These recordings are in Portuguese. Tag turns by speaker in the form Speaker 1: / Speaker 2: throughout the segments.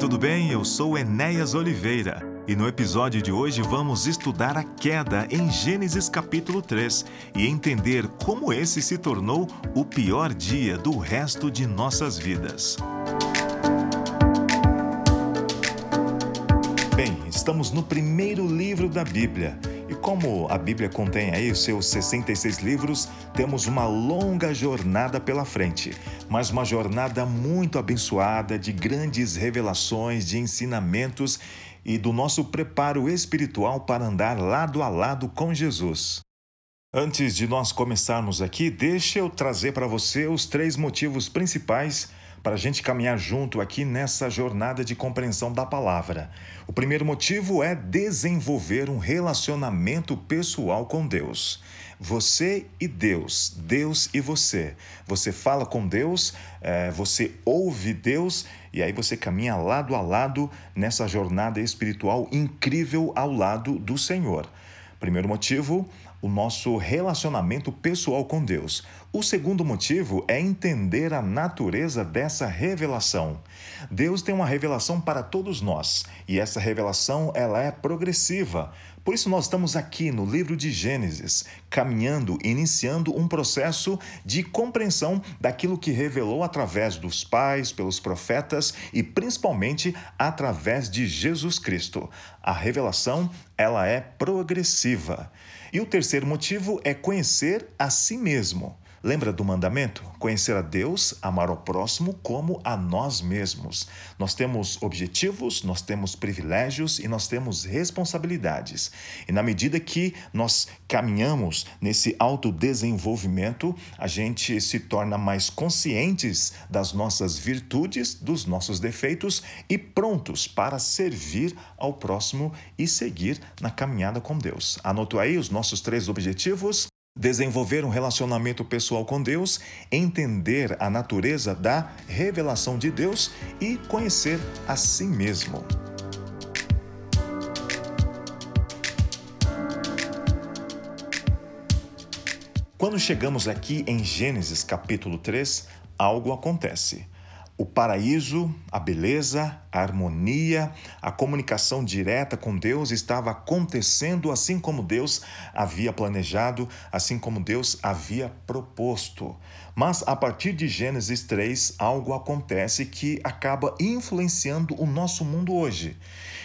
Speaker 1: tudo bem? Eu sou Enéas Oliveira e no episódio de hoje vamos estudar a queda em Gênesis capítulo 3 e entender como esse se tornou o pior dia do resto de nossas vidas. Bem, estamos no primeiro livro da Bíblia como a Bíblia contém aí os seus 66 livros, temos uma longa jornada pela frente, mas uma jornada muito abençoada de grandes revelações, de ensinamentos e do nosso preparo espiritual para andar lado a lado com Jesus. Antes de nós começarmos aqui, deixa eu trazer para você os três motivos principais para a gente caminhar junto aqui nessa jornada de compreensão da palavra. O primeiro motivo é desenvolver um relacionamento pessoal com Deus. Você e Deus, Deus e você. Você fala com Deus, é, você ouve Deus e aí você caminha lado a lado nessa jornada espiritual incrível ao lado do Senhor. Primeiro motivo, o nosso relacionamento pessoal com Deus. O segundo motivo é entender a natureza dessa revelação. Deus tem uma revelação para todos nós, e essa revelação ela é progressiva. Por isso nós estamos aqui no livro de Gênesis, caminhando, iniciando um processo de compreensão daquilo que revelou através dos pais, pelos profetas e principalmente através de Jesus Cristo. A revelação, ela é progressiva. E o terceiro motivo é conhecer a si mesmo. Lembra do mandamento? Conhecer a Deus, amar ao próximo como a nós mesmos. Nós temos objetivos, nós temos privilégios e nós temos responsabilidades. E na medida que nós caminhamos nesse autodesenvolvimento, a gente se torna mais conscientes das nossas virtudes, dos nossos defeitos e prontos para servir ao próximo e seguir na caminhada com Deus. Anotou aí os nossos três objetivos? Desenvolver um relacionamento pessoal com Deus, entender a natureza da revelação de Deus e conhecer a si mesmo. Quando chegamos aqui em Gênesis capítulo 3, algo acontece o paraíso, a beleza, a harmonia, a comunicação direta com Deus estava acontecendo assim como Deus havia planejado, assim como Deus havia proposto. Mas a partir de Gênesis 3, algo acontece que acaba influenciando o nosso mundo hoje.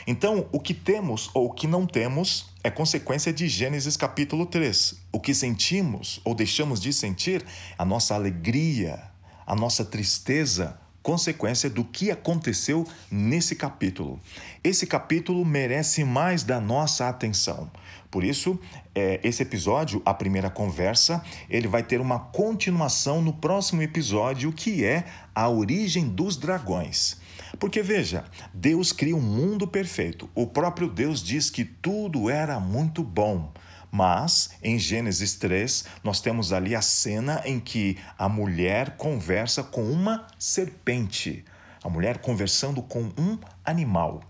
Speaker 1: Então, o que temos ou o que não temos é consequência de Gênesis capítulo 3. O que sentimos ou deixamos de sentir, a nossa alegria, a nossa tristeza, consequência do que aconteceu nesse capítulo. Esse capítulo merece mais da nossa atenção. Por isso, é, esse episódio, a primeira conversa, ele vai ter uma continuação no próximo episódio, que é a origem dos dragões. Porque veja, Deus cria um mundo perfeito. O próprio Deus diz que tudo era muito bom. Mas em Gênesis 3, nós temos ali a cena em que a mulher conversa com uma serpente. A mulher conversando com um animal.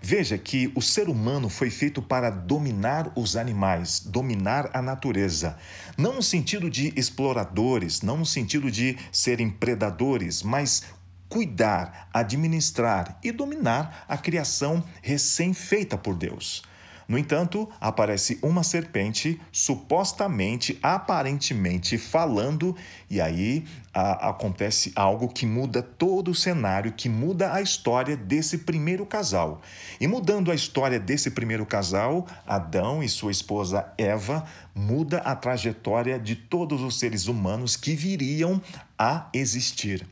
Speaker 1: Veja que o ser humano foi feito para dominar os animais, dominar a natureza. Não no sentido de exploradores, não no sentido de serem predadores, mas cuidar, administrar e dominar a criação recém-feita por Deus. No entanto, aparece uma serpente supostamente, aparentemente falando, e aí a, acontece algo que muda todo o cenário, que muda a história desse primeiro casal. E mudando a história desse primeiro casal, Adão e sua esposa Eva, muda a trajetória de todos os seres humanos que viriam a existir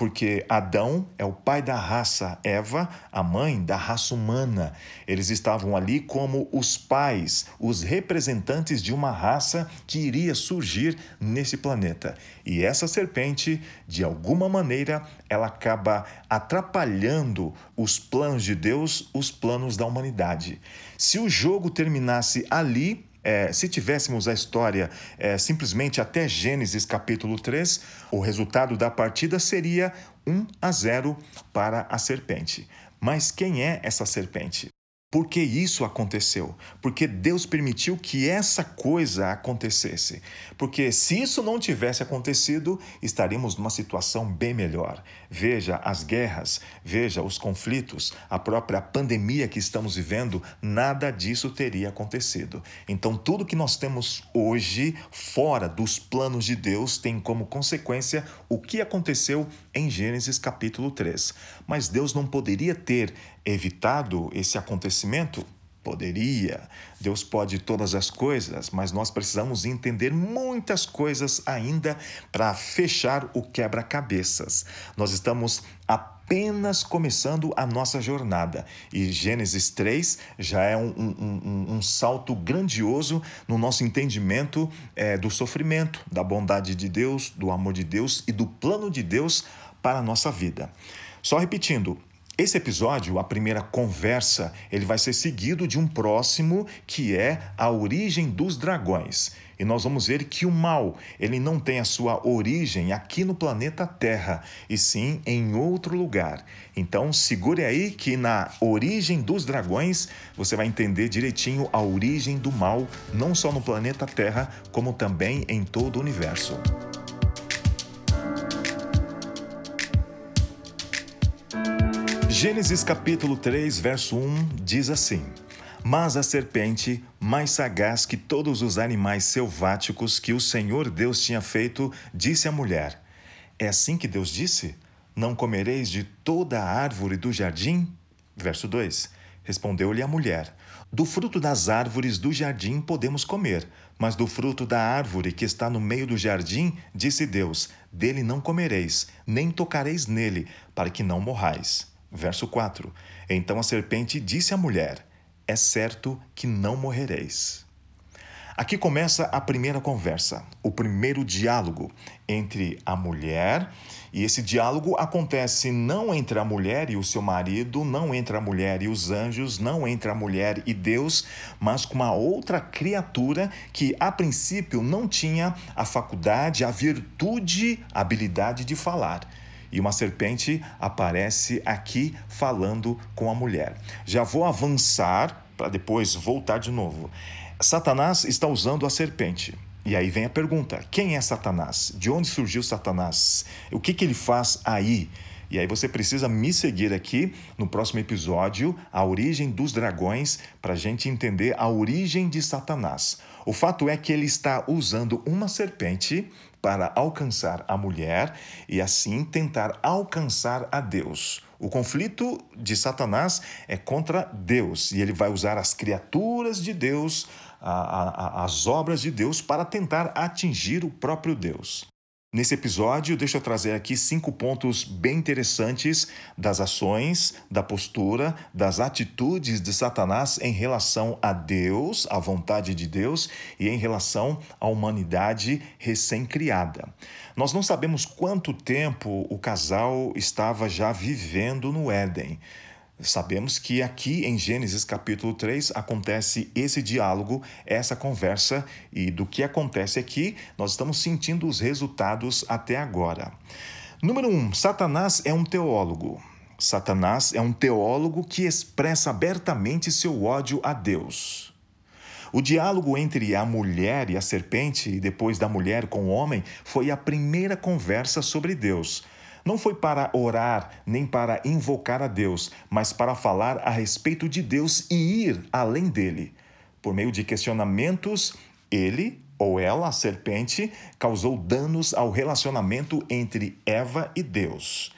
Speaker 1: porque Adão é o pai da raça, Eva, a mãe da raça humana. Eles estavam ali como os pais, os representantes de uma raça que iria surgir nesse planeta. E essa serpente, de alguma maneira, ela acaba atrapalhando os planos de Deus, os planos da humanidade. Se o jogo terminasse ali, é, se tivéssemos a história é, simplesmente até Gênesis capítulo 3, o resultado da partida seria 1 a 0 para a serpente. Mas quem é essa serpente? Por que isso aconteceu? Porque Deus permitiu que essa coisa acontecesse. Porque se isso não tivesse acontecido, estaríamos numa situação bem melhor. Veja as guerras, veja os conflitos, a própria pandemia que estamos vivendo, nada disso teria acontecido. Então, tudo que nós temos hoje, fora dos planos de Deus, tem como consequência o que aconteceu em Gênesis capítulo 3. Mas Deus não poderia ter evitado esse acontecimento? Poderia. Deus pode todas as coisas, mas nós precisamos entender muitas coisas ainda para fechar o quebra-cabeças. Nós estamos apenas começando a nossa jornada e Gênesis 3 já é um, um, um, um salto grandioso no nosso entendimento é, do sofrimento, da bondade de Deus, do amor de Deus e do plano de Deus para a nossa vida. Só repetindo, esse episódio, a primeira conversa, ele vai ser seguido de um próximo que é a origem dos dragões. E nós vamos ver que o mal, ele não tem a sua origem aqui no planeta Terra, e sim em outro lugar. Então, segure aí que na origem dos dragões, você vai entender direitinho a origem do mal, não só no planeta Terra, como também em todo o universo. Gênesis capítulo 3, verso 1 diz assim: Mas a serpente, mais sagaz que todos os animais selváticos que o Senhor Deus tinha feito, disse à mulher: É assim que Deus disse? Não comereis de toda a árvore do jardim? Verso 2: Respondeu-lhe a mulher: Do fruto das árvores do jardim podemos comer, mas do fruto da árvore que está no meio do jardim, disse Deus: Dele não comereis, nem tocareis nele, para que não morrais. Verso 4: Então a serpente disse à mulher: É certo que não morrereis. Aqui começa a primeira conversa, o primeiro diálogo entre a mulher, e esse diálogo acontece não entre a mulher e o seu marido, não entre a mulher e os anjos, não entre a mulher e Deus, mas com uma outra criatura que a princípio não tinha a faculdade, a virtude, a habilidade de falar e uma serpente aparece aqui falando com a mulher. Já vou avançar para depois voltar de novo. Satanás está usando a serpente. E aí vem a pergunta: quem é Satanás? De onde surgiu Satanás? O que, que ele faz aí? E aí você precisa me seguir aqui no próximo episódio, a origem dos dragões, para a gente entender a origem de Satanás. O fato é que ele está usando uma serpente para alcançar a mulher e assim tentar alcançar a Deus. O conflito de Satanás é contra Deus e ele vai usar as criaturas de Deus, a, a, as obras de Deus, para tentar atingir o próprio Deus. Nesse episódio, deixa eu trazer aqui cinco pontos bem interessantes das ações, da postura, das atitudes de Satanás em relação a Deus, à vontade de Deus e em relação à humanidade recém-criada. Nós não sabemos quanto tempo o casal estava já vivendo no Éden. Sabemos que aqui em Gênesis capítulo 3 acontece esse diálogo, essa conversa, e do que acontece aqui, nós estamos sentindo os resultados até agora. Número 1: um, Satanás é um teólogo. Satanás é um teólogo que expressa abertamente seu ódio a Deus. O diálogo entre a mulher e a serpente, e depois da mulher com o homem, foi a primeira conversa sobre Deus. Não foi para orar nem para invocar a Deus, mas para falar a respeito de Deus e ir além dele. Por meio de questionamentos, ele ou ela, a serpente, causou danos ao relacionamento entre Eva e Deus.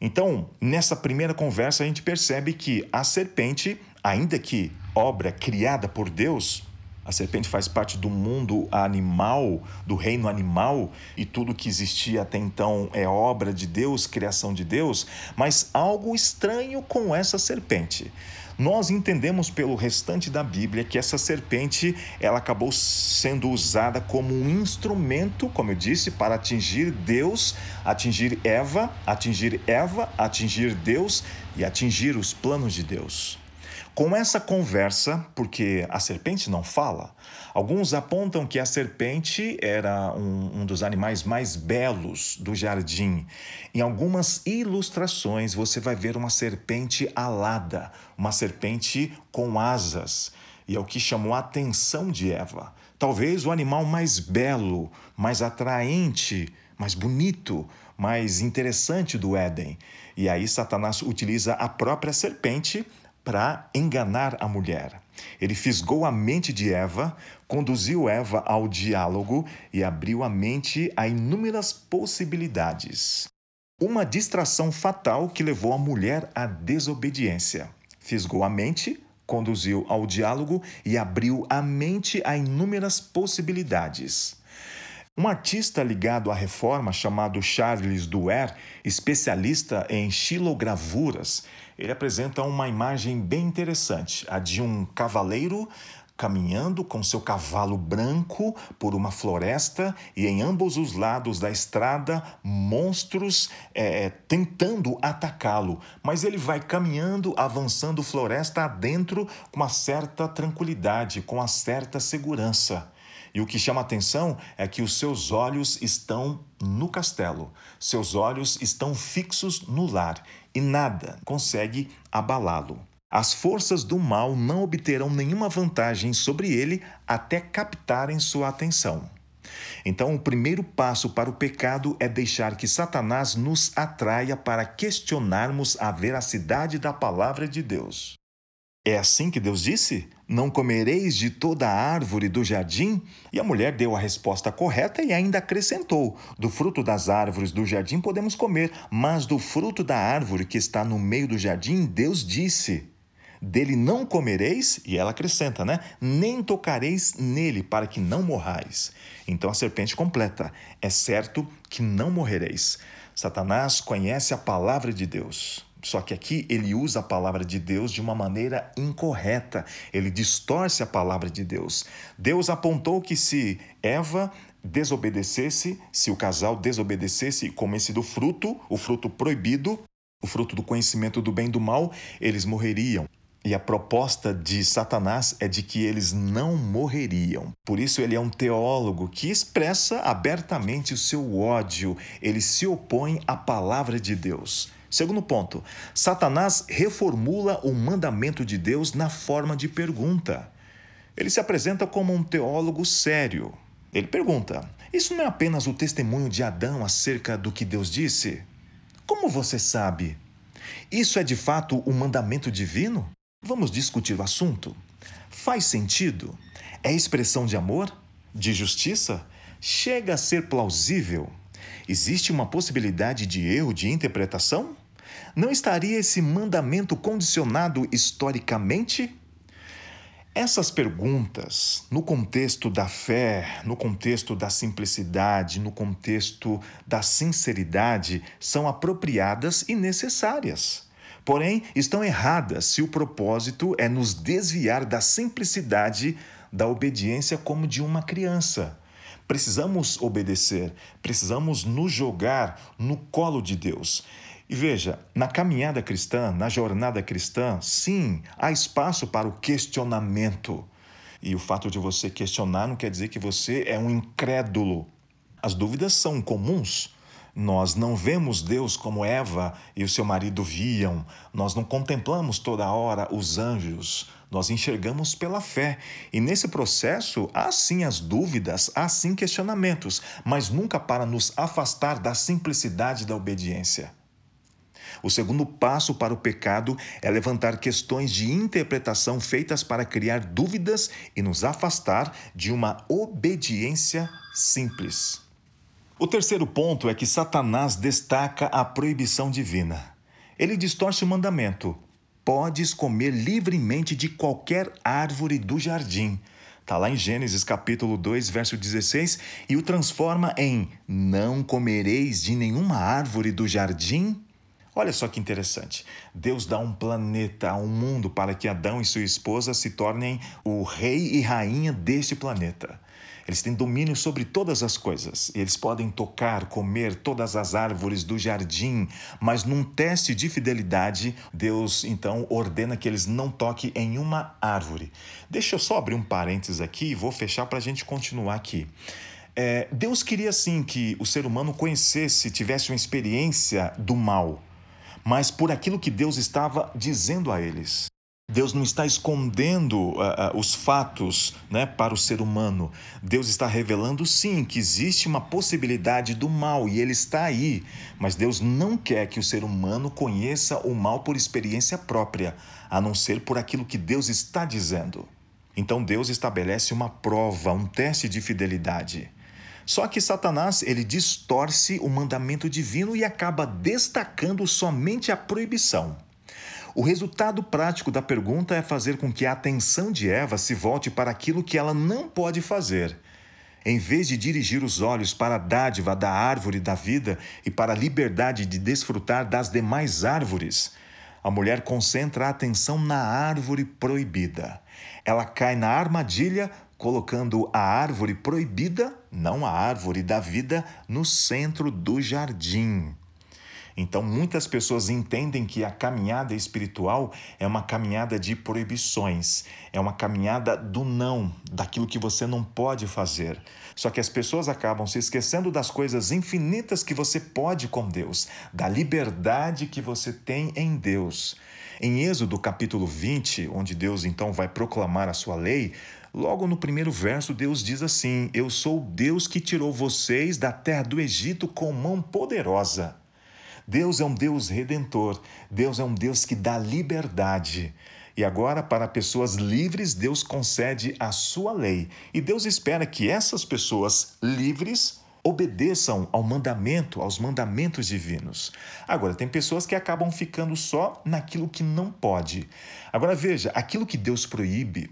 Speaker 1: Então, nessa primeira conversa, a gente percebe que a serpente, ainda que obra criada por Deus, a serpente faz parte do mundo animal, do reino animal, e tudo que existia até então é obra de Deus, criação de Deus, mas algo estranho com essa serpente. Nós entendemos pelo restante da Bíblia que essa serpente ela acabou sendo usada como um instrumento, como eu disse, para atingir Deus, atingir Eva, atingir Eva, atingir Deus e atingir os planos de Deus. Com essa conversa, porque a serpente não fala, alguns apontam que a serpente era um, um, dos animais mais belos do jardim. Em algumas ilustrações, você vai ver uma serpente alada, uma serpente com asas. E é o que chamou a atenção de Eva. Talvez o animal mais belo, mais atraente, mais bonito, mais interessante do Éden. E aí Satanás utiliza a própria serpente para enganar a mulher. Ele fisgou a mente de Eva, conduziu Eva ao diálogo e abriu a mente a inúmeras possibilidades. Uma distração fatal que levou a mulher à desobediência. Fisgou a mente, conduziu ao diálogo e abriu a mente a inúmeras possibilidades. Um artista ligado à reforma chamado Charles Duer, especialista em xilogravuras, ele apresenta uma imagem bem interessante, a de um cavaleiro caminhando com seu cavalo branco por uma floresta e em ambos os lados da estrada monstros é, tentando atacá-lo, mas ele vai caminhando, avançando floresta adentro com uma certa tranquilidade, com uma certa segurança. E o que chama atenção é que os seus olhos estão no castelo, seus olhos estão fixos no lar e nada consegue abalá-lo. As forças do mal não obterão nenhuma vantagem sobre ele até captarem sua atenção. Então, o primeiro passo para o pecado é deixar que Satanás nos atraia para questionarmos a veracidade da palavra de Deus. É assim que Deus disse? Não comereis de toda árvore do jardim? E a mulher deu a resposta correta e ainda acrescentou: Do fruto das árvores do jardim podemos comer, mas do fruto da árvore que está no meio do jardim, Deus disse: Dele não comereis, e ela acrescenta, né? Nem tocareis nele, para que não morrais. Então a serpente completa: É certo que não morrereis. Satanás conhece a palavra de Deus. Só que aqui ele usa a palavra de Deus de uma maneira incorreta, ele distorce a palavra de Deus. Deus apontou que se Eva desobedecesse, se o casal desobedecesse e comesse do fruto, o fruto proibido, o fruto do conhecimento do bem e do mal, eles morreriam. E a proposta de Satanás é de que eles não morreriam. Por isso, ele é um teólogo que expressa abertamente o seu ódio, ele se opõe à palavra de Deus. Segundo ponto, Satanás reformula o mandamento de Deus na forma de pergunta. Ele se apresenta como um teólogo sério. Ele pergunta: Isso não é apenas o testemunho de Adão acerca do que Deus disse? Como você sabe? Isso é de fato o mandamento divino? Vamos discutir o assunto. Faz sentido? É expressão de amor? De justiça? Chega a ser plausível? Existe uma possibilidade de erro de interpretação? Não estaria esse mandamento condicionado historicamente? Essas perguntas, no contexto da fé, no contexto da simplicidade, no contexto da sinceridade, são apropriadas e necessárias. Porém, estão erradas se o propósito é nos desviar da simplicidade da obediência como de uma criança. Precisamos obedecer, precisamos nos jogar no colo de Deus. E veja, na caminhada cristã, na jornada cristã, sim, há espaço para o questionamento. E o fato de você questionar não quer dizer que você é um incrédulo. As dúvidas são comuns. Nós não vemos Deus como Eva e o seu marido viam. Nós não contemplamos toda hora os anjos. Nós enxergamos pela fé. E nesse processo, há sim as dúvidas, há sim questionamentos, mas nunca para nos afastar da simplicidade da obediência. O segundo passo para o pecado é levantar questões de interpretação feitas para criar dúvidas e nos afastar de uma obediência simples. O terceiro ponto é que Satanás destaca a proibição divina. Ele distorce o mandamento: podes comer livremente de qualquer árvore do jardim. Está lá em Gênesis capítulo 2, verso 16, e o transforma em: Não comereis de nenhuma árvore do jardim? Olha só que interessante. Deus dá um planeta, um mundo para que Adão e sua esposa se tornem o rei e rainha deste planeta. Eles têm domínio sobre todas as coisas. Eles podem tocar, comer todas as árvores do jardim, mas num teste de fidelidade, Deus então ordena que eles não toquem em uma árvore. Deixa eu só abrir um parênteses aqui e vou fechar para a gente continuar aqui. É, Deus queria sim que o ser humano conhecesse, tivesse uma experiência do mal, mas por aquilo que Deus estava dizendo a eles. Deus não está escondendo uh, uh, os fatos né, para o ser humano. Deus está revelando, sim, que existe uma possibilidade do mal e ele está aí. Mas Deus não quer que o ser humano conheça o mal por experiência própria, a não ser por aquilo que Deus está dizendo. Então Deus estabelece uma prova, um teste de fidelidade. Só que Satanás ele distorce o mandamento divino e acaba destacando somente a proibição. O resultado prático da pergunta é fazer com que a atenção de Eva se volte para aquilo que ela não pode fazer. Em vez de dirigir os olhos para a dádiva da árvore da vida e para a liberdade de desfrutar das demais árvores, a mulher concentra a atenção na árvore proibida. Ela cai na armadilha, colocando a árvore proibida, não a árvore da vida, no centro do jardim. Então, muitas pessoas entendem que a caminhada espiritual é uma caminhada de proibições, é uma caminhada do não, daquilo que você não pode fazer. Só que as pessoas acabam se esquecendo das coisas infinitas que você pode com Deus, da liberdade que você tem em Deus. Em Êxodo capítulo 20, onde Deus então vai proclamar a sua lei, Logo no primeiro verso, Deus diz assim: Eu sou Deus que tirou vocês da terra do Egito com mão poderosa. Deus é um Deus redentor, Deus é um Deus que dá liberdade. E agora, para pessoas livres, Deus concede a sua lei. E Deus espera que essas pessoas livres obedeçam ao mandamento, aos mandamentos divinos. Agora, tem pessoas que acabam ficando só naquilo que não pode. Agora, veja, aquilo que Deus proíbe,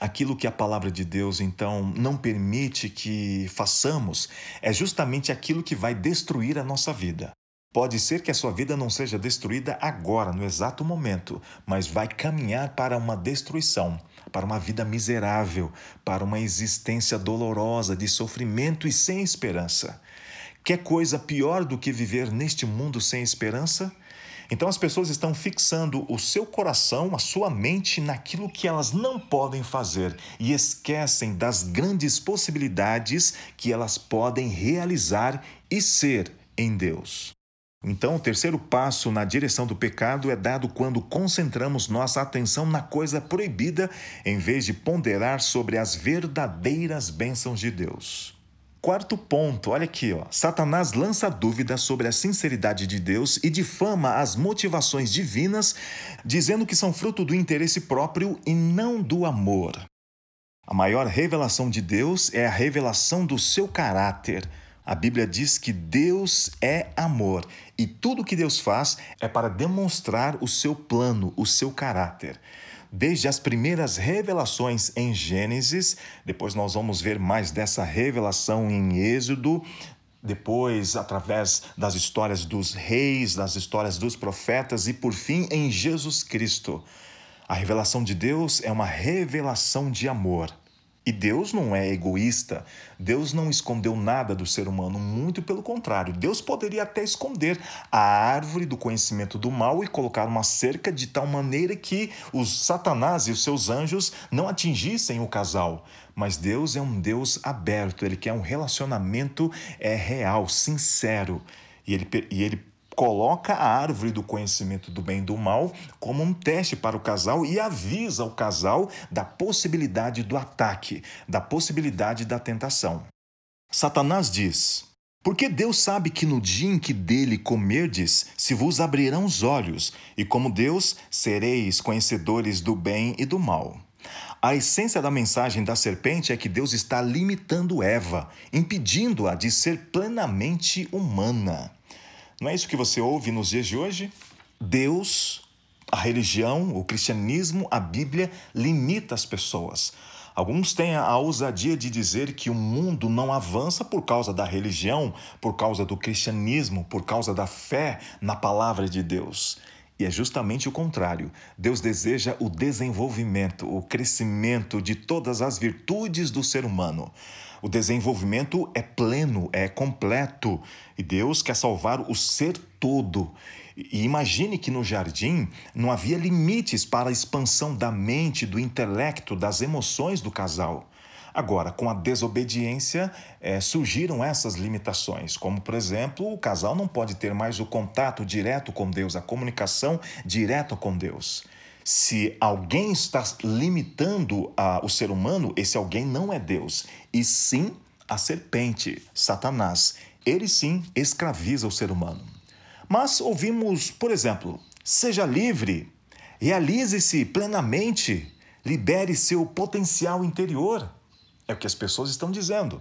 Speaker 1: aquilo que a palavra de Deus então não permite que façamos, é justamente aquilo que vai destruir a nossa vida. Pode ser que a sua vida não seja destruída agora, no exato momento, mas vai caminhar para uma destruição, para uma vida miserável, para uma existência dolorosa, de sofrimento e sem esperança. Quer coisa pior do que viver neste mundo sem esperança? Então as pessoas estão fixando o seu coração, a sua mente naquilo que elas não podem fazer e esquecem das grandes possibilidades que elas podem realizar e ser em Deus. Então, o terceiro passo na direção do pecado é dado quando concentramos nossa atenção na coisa proibida em vez de ponderar sobre as verdadeiras bênçãos de Deus. Quarto ponto, olha aqui, ó. Satanás lança dúvidas sobre a sinceridade de Deus e difama as motivações divinas, dizendo que são fruto do interesse próprio e não do amor. A maior revelação de Deus é a revelação do seu caráter a Bíblia diz que Deus é amor e tudo que Deus faz é para demonstrar o seu plano, o seu caráter. Desde as primeiras revelações em Gênesis, depois nós vamos ver mais dessa revelação em Êxodo, depois através das histórias dos reis, das histórias dos profetas e por fim em Jesus Cristo. A revelação de Deus é uma revelação de amor. E Deus não é egoísta, Deus não escondeu nada do ser humano, muito pelo contrário. Deus poderia até esconder a árvore do conhecimento do mal e colocar uma cerca de tal maneira que os Satanás e os seus anjos não atingissem o casal. Mas Deus é um Deus aberto, ele quer um relacionamento é, real, sincero. E ele, e ele coloca a árvore do conhecimento do bem e do mal como um teste para o casal e avisa o casal da possibilidade do ataque, da possibilidade da tentação. Satanás diz: porque Deus sabe que no dia em que dele comerdes, se vos abrirão os olhos, e como Deus sereis conhecedores do bem e do mal. A essência da mensagem da serpente é que Deus está limitando Eva, impedindo-a de ser plenamente humana. Não é isso que você ouve nos dias de hoje? Deus, a religião, o cristianismo, a Bíblia limita as pessoas. Alguns têm a ousadia de dizer que o mundo não avança por causa da religião, por causa do cristianismo, por causa da fé na palavra de Deus. E é justamente o contrário. Deus deseja o desenvolvimento, o crescimento de todas as virtudes do ser humano. O desenvolvimento é pleno, é completo. E Deus quer salvar o ser todo. E imagine que no jardim não havia limites para a expansão da mente, do intelecto, das emoções do casal. Agora, com a desobediência, é, surgiram essas limitações, como, por exemplo, o casal não pode ter mais o contato direto com Deus, a comunicação direta com Deus. Se alguém está limitando a, o ser humano, esse alguém não é Deus, e sim a serpente, Satanás. Ele sim escraviza o ser humano. Mas ouvimos, por exemplo, seja livre, realize-se plenamente, libere seu potencial interior. É o que as pessoas estão dizendo.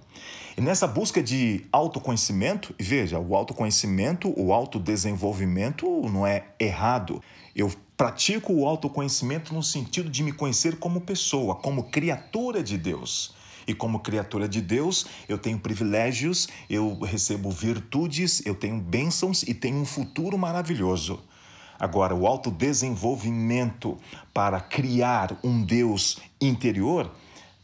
Speaker 1: E nessa busca de autoconhecimento, veja, o autoconhecimento, o autodesenvolvimento não é errado. Eu pratico o autoconhecimento no sentido de me conhecer como pessoa, como criatura de Deus. E como criatura de Deus, eu tenho privilégios, eu recebo virtudes, eu tenho bênçãos e tenho um futuro maravilhoso. Agora, o autodesenvolvimento para criar um Deus interior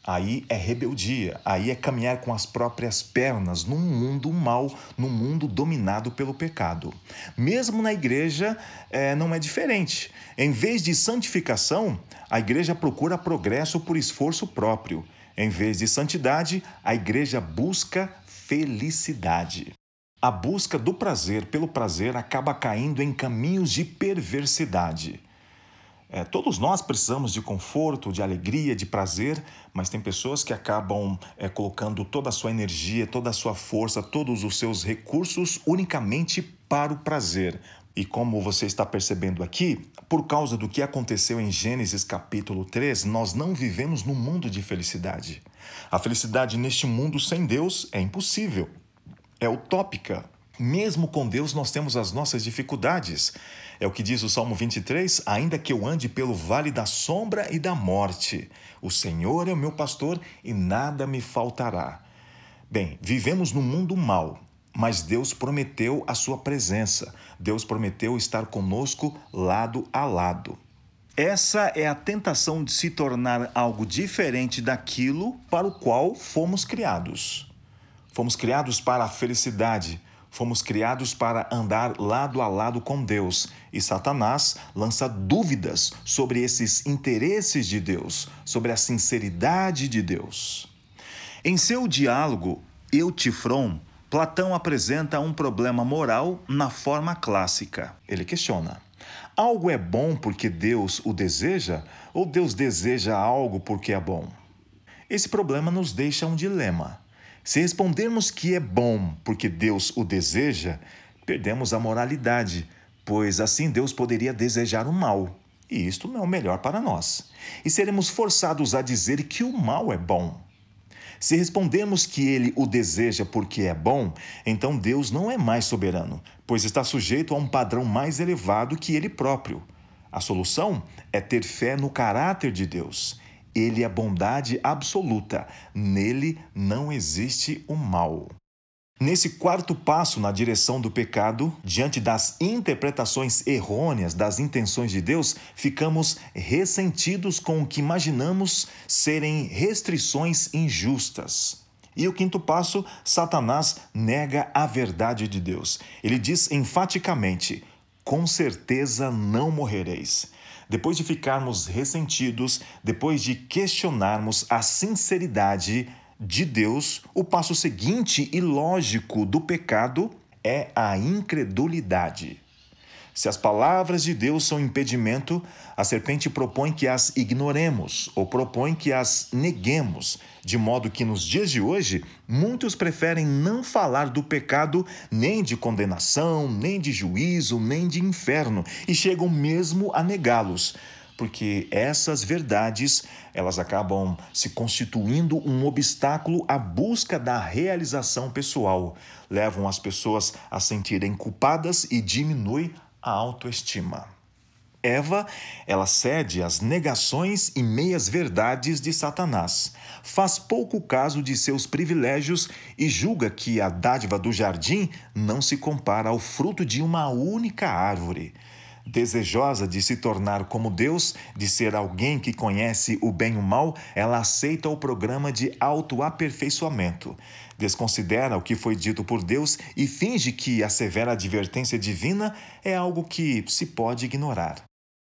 Speaker 1: Aí é rebeldia, aí é caminhar com as próprias pernas num mundo mal, num mundo dominado pelo pecado. Mesmo na igreja é, não é diferente. Em vez de santificação, a igreja procura progresso por esforço próprio. Em vez de santidade, a igreja busca felicidade. A busca do prazer pelo prazer acaba caindo em caminhos de perversidade. É, todos nós precisamos de conforto, de alegria, de prazer, mas tem pessoas que acabam é, colocando toda a sua energia, toda a sua força, todos os seus recursos unicamente para o prazer. E como você está percebendo aqui, por causa do que aconteceu em Gênesis capítulo 3, nós não vivemos num mundo de felicidade. A felicidade neste mundo sem Deus é impossível, é utópica. Mesmo com Deus, nós temos as nossas dificuldades. É o que diz o Salmo 23: Ainda que eu ande pelo vale da sombra e da morte, o Senhor é o meu pastor e nada me faltará. Bem, vivemos num mundo mau, mas Deus prometeu a sua presença. Deus prometeu estar conosco lado a lado. Essa é a tentação de se tornar algo diferente daquilo para o qual fomos criados. Fomos criados para a felicidade, Fomos criados para andar lado a lado com Deus e Satanás lança dúvidas sobre esses interesses de Deus, sobre a sinceridade de Deus. Em seu diálogo Eutifron, Platão apresenta um problema moral na forma clássica. Ele questiona: algo é bom porque Deus o deseja ou Deus deseja algo porque é bom? Esse problema nos deixa um dilema. Se respondermos que é bom porque Deus o deseja, perdemos a moralidade, pois assim Deus poderia desejar o mal, e isto não é o melhor para nós. E seremos forçados a dizer que o mal é bom. Se respondermos que ele o deseja porque é bom, então Deus não é mais soberano, pois está sujeito a um padrão mais elevado que ele próprio. A solução é ter fé no caráter de Deus ele é bondade absoluta. Nele não existe o mal. Nesse quarto passo na direção do pecado, diante das interpretações errôneas das intenções de Deus, ficamos ressentidos com o que imaginamos serem restrições injustas. E o quinto passo, Satanás nega a verdade de Deus. Ele diz enfaticamente: Com certeza não morrereis. Depois de ficarmos ressentidos, depois de questionarmos a sinceridade de Deus, o passo seguinte e lógico do pecado é a incredulidade. Se as palavras de Deus são impedimento, a serpente propõe que as ignoremos ou propõe que as neguemos, de modo que nos dias de hoje muitos preferem não falar do pecado nem de condenação, nem de juízo, nem de inferno e chegam mesmo a negá-los porque essas verdades elas acabam se constituindo um obstáculo à busca da realização pessoal, levam as pessoas a sentirem culpadas e diminui a autoestima. Eva, ela cede às negações e meias-verdades de Satanás, faz pouco caso de seus privilégios e julga que a dádiva do jardim não se compara ao fruto de uma única árvore. Desejosa de se tornar como Deus, de ser alguém que conhece o bem e o mal, ela aceita o programa de autoaperfeiçoamento. Desconsidera o que foi dito por Deus e finge que a severa advertência divina é algo que se pode ignorar.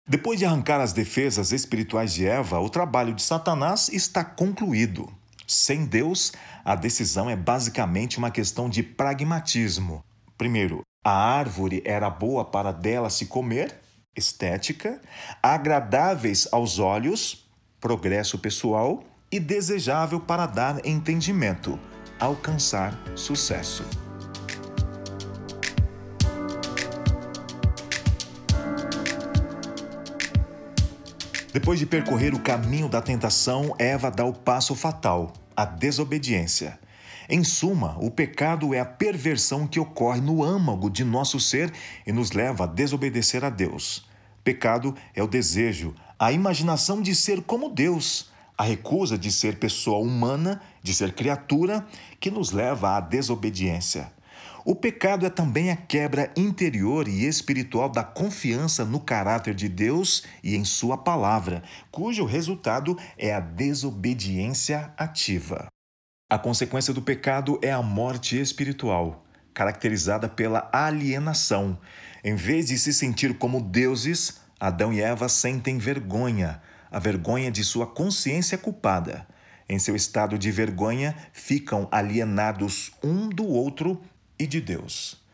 Speaker 1: Depois de arrancar as defesas espirituais de Eva, o trabalho de Satanás está concluído. Sem Deus, a decisão é basicamente uma questão de pragmatismo. Primeiro, a árvore era boa para dela se comer, estética, agradáveis aos olhos, progresso pessoal e desejável para dar entendimento, alcançar sucesso. Depois de percorrer o caminho da tentação, Eva dá o passo fatal, a desobediência. Em suma, o pecado é a perversão que ocorre no âmago de nosso ser e nos leva a desobedecer a Deus. Pecado é o desejo, a imaginação de ser como Deus, a recusa de ser pessoa humana, de ser criatura, que nos leva à desobediência. O pecado é também a quebra interior e espiritual da confiança no caráter de Deus e em Sua palavra, cujo resultado é a desobediência ativa. A consequência do pecado é a morte espiritual, caracterizada pela alienação. Em vez de se sentir como deuses, Adão e Eva sentem vergonha, a vergonha de sua consciência culpada. Em seu estado de vergonha, ficam alienados um do outro e de Deus.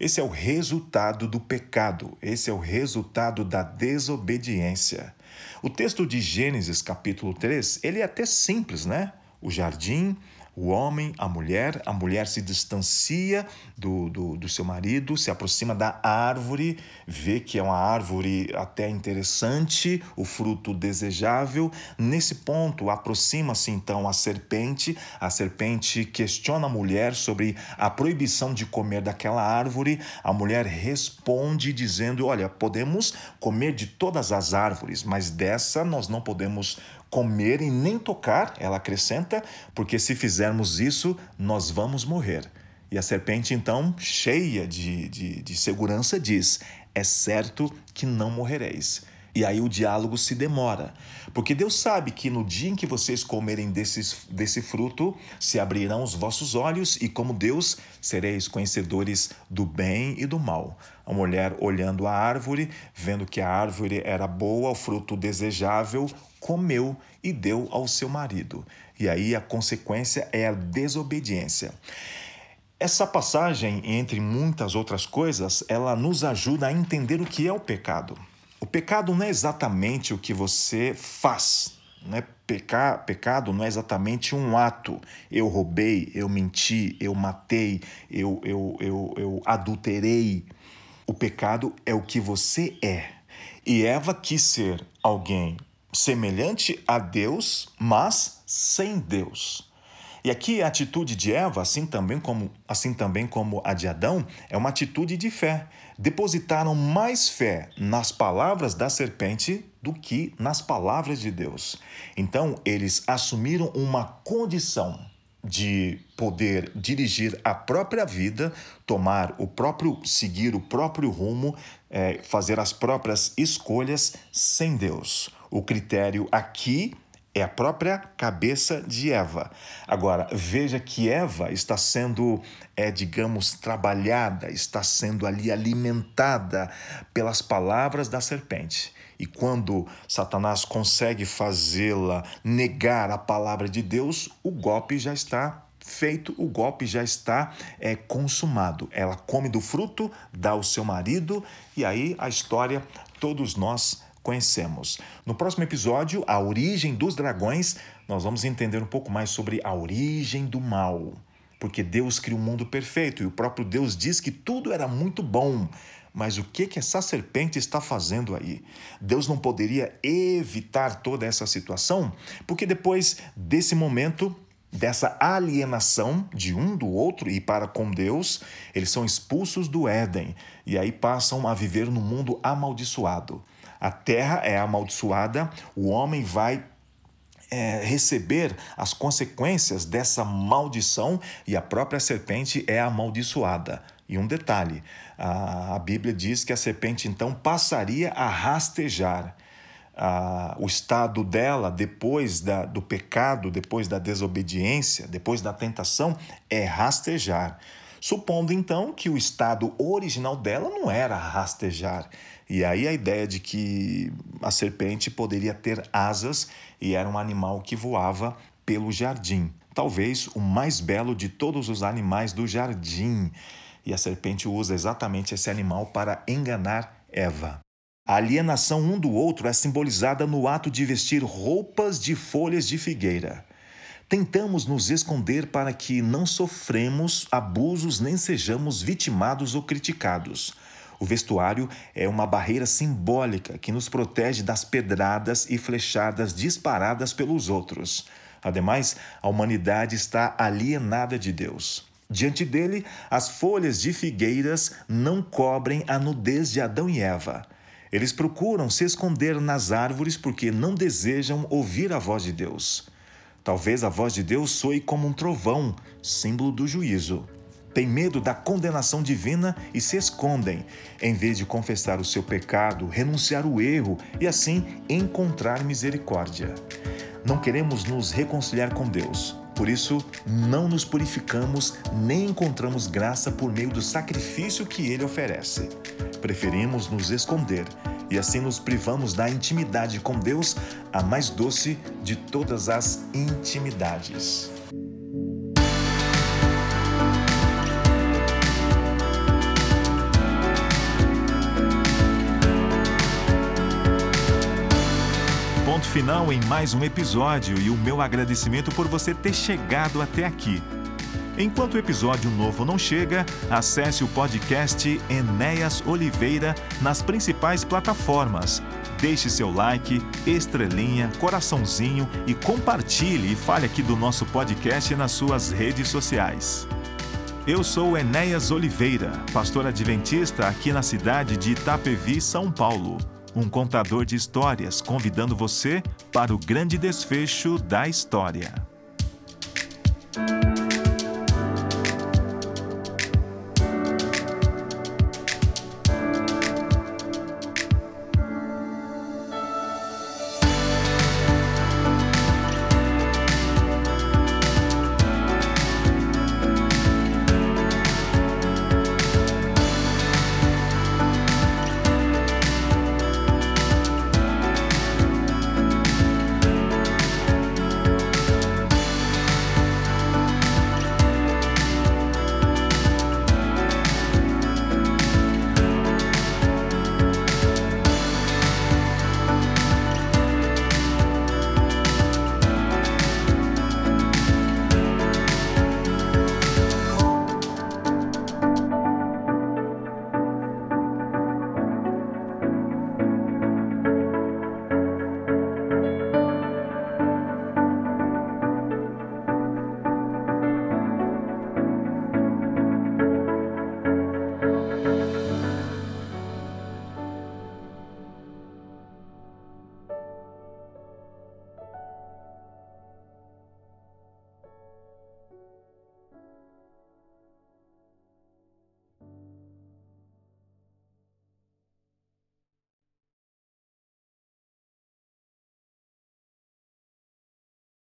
Speaker 1: Esse é o resultado do pecado, esse é o resultado da desobediência. O texto de Gênesis, capítulo 3, ele é até simples, né? O jardim, o homem, a mulher, a mulher se distancia do, do, do, seu marido, se aproxima da árvore, vê que é uma árvore até interessante, o fruto desejável. Nesse ponto, aproxima-se então a serpente. A serpente questiona a mulher sobre a proibição de comer daquela árvore. A mulher responde dizendo: Olha, podemos comer de todas as árvores, mas dessa nós não podemos comer e nem tocar, ela acrescenta, porque se fizermos isso, nós vamos morrer. E a serpente, então, cheia de, de, de segurança, diz: É certo que não morrereis. E aí o diálogo se demora, porque Deus sabe que no dia em que vocês comerem desses, desse fruto, se abrirão os vossos olhos e, como Deus, sereis conhecedores do bem e do mal. A mulher olhando a árvore, vendo que a árvore era boa, o fruto desejável, comeu e deu ao seu marido. E aí a consequência é a desobediência. Essa passagem, entre muitas outras coisas, ela nos ajuda a entender o que é o pecado. O pecado não é exatamente o que você faz. Né? Peca, pecado não é exatamente um ato. Eu roubei, eu menti, eu matei, eu, eu, eu, eu adulterei. O pecado é o que você é. E Eva quis ser alguém semelhante a Deus, mas sem Deus. E aqui a atitude de Eva, assim também como, assim também como a de Adão, é uma atitude de fé. Depositaram mais fé nas palavras da serpente do que nas palavras de Deus. Então, eles assumiram uma condição de poder dirigir a própria vida, tomar o próprio, seguir o próprio rumo, é, fazer as próprias escolhas sem Deus. O critério aqui é a própria cabeça de Eva. Agora, veja que Eva está sendo, é, digamos, trabalhada, está sendo ali alimentada pelas palavras da serpente. E quando Satanás consegue fazê-la negar a palavra de Deus, o golpe já está feito, o golpe já está é, consumado. Ela come do fruto, dá ao seu marido, e aí a história todos nós conhecemos. No próximo episódio, A Origem dos Dragões, nós vamos entender um pouco mais sobre a origem do mal. Porque Deus cria um mundo perfeito e o próprio Deus diz que tudo era muito bom. Mas o que que essa serpente está fazendo aí? Deus não poderia evitar toda essa situação? Porque depois desse momento, dessa alienação de um do outro e para com Deus, eles são expulsos do Éden e aí passam a viver no mundo amaldiçoado. A terra é amaldiçoada, o homem vai é, receber as consequências dessa maldição e a própria serpente é amaldiçoada. E um detalhe: a, Bíblia diz que a serpente então passaria a rastejar. o estado dela depois da, do pecado, depois da desobediência, depois da tentação, é rastejar. Supondo então que o estado original dela não era rastejar. E aí a ideia de que a serpente poderia ter asas e era um animal que voava pelo jardim. Talvez o mais belo de todos os animais do jardim. E a serpente usa exatamente esse animal para enganar Eva. A alienação um do outro é simbolizada no ato de vestir roupas de folhas de figueira. Tentamos nos esconder para que não sofremos abusos nem sejamos vitimados ou criticados. O vestuário é uma barreira simbólica que nos protege das pedradas e flechadas disparadas pelos outros. Ademais, a humanidade está alienada de Deus. Diante dele, as folhas de figueiras não cobrem a nudez de Adão e Eva. Eles procuram se esconder nas árvores porque não desejam ouvir a voz de Deus. Talvez a voz de Deus soe como um trovão, símbolo do juízo. Tem medo da condenação divina e se escondem, em vez de confessar o seu pecado, renunciar o erro e assim encontrar misericórdia. Não queremos nos reconciliar com Deus, por isso não nos purificamos nem encontramos graça por meio do sacrifício que ele oferece. Preferimos nos esconder e assim nos privamos da intimidade com Deus, a mais doce de todas as intimidades. Ponto final em mais um episódio e o meu agradecimento por você ter chegado até aqui. Enquanto o episódio novo não chega, acesse o podcast Enéas Oliveira nas principais plataformas. Deixe seu like, estrelinha, coraçãozinho e compartilhe e fale aqui do nosso podcast nas suas redes sociais. Eu sou Enéas Oliveira, pastor adventista aqui na cidade de Itapevi, São Paulo. Um contador de histórias convidando você para o grande desfecho da história.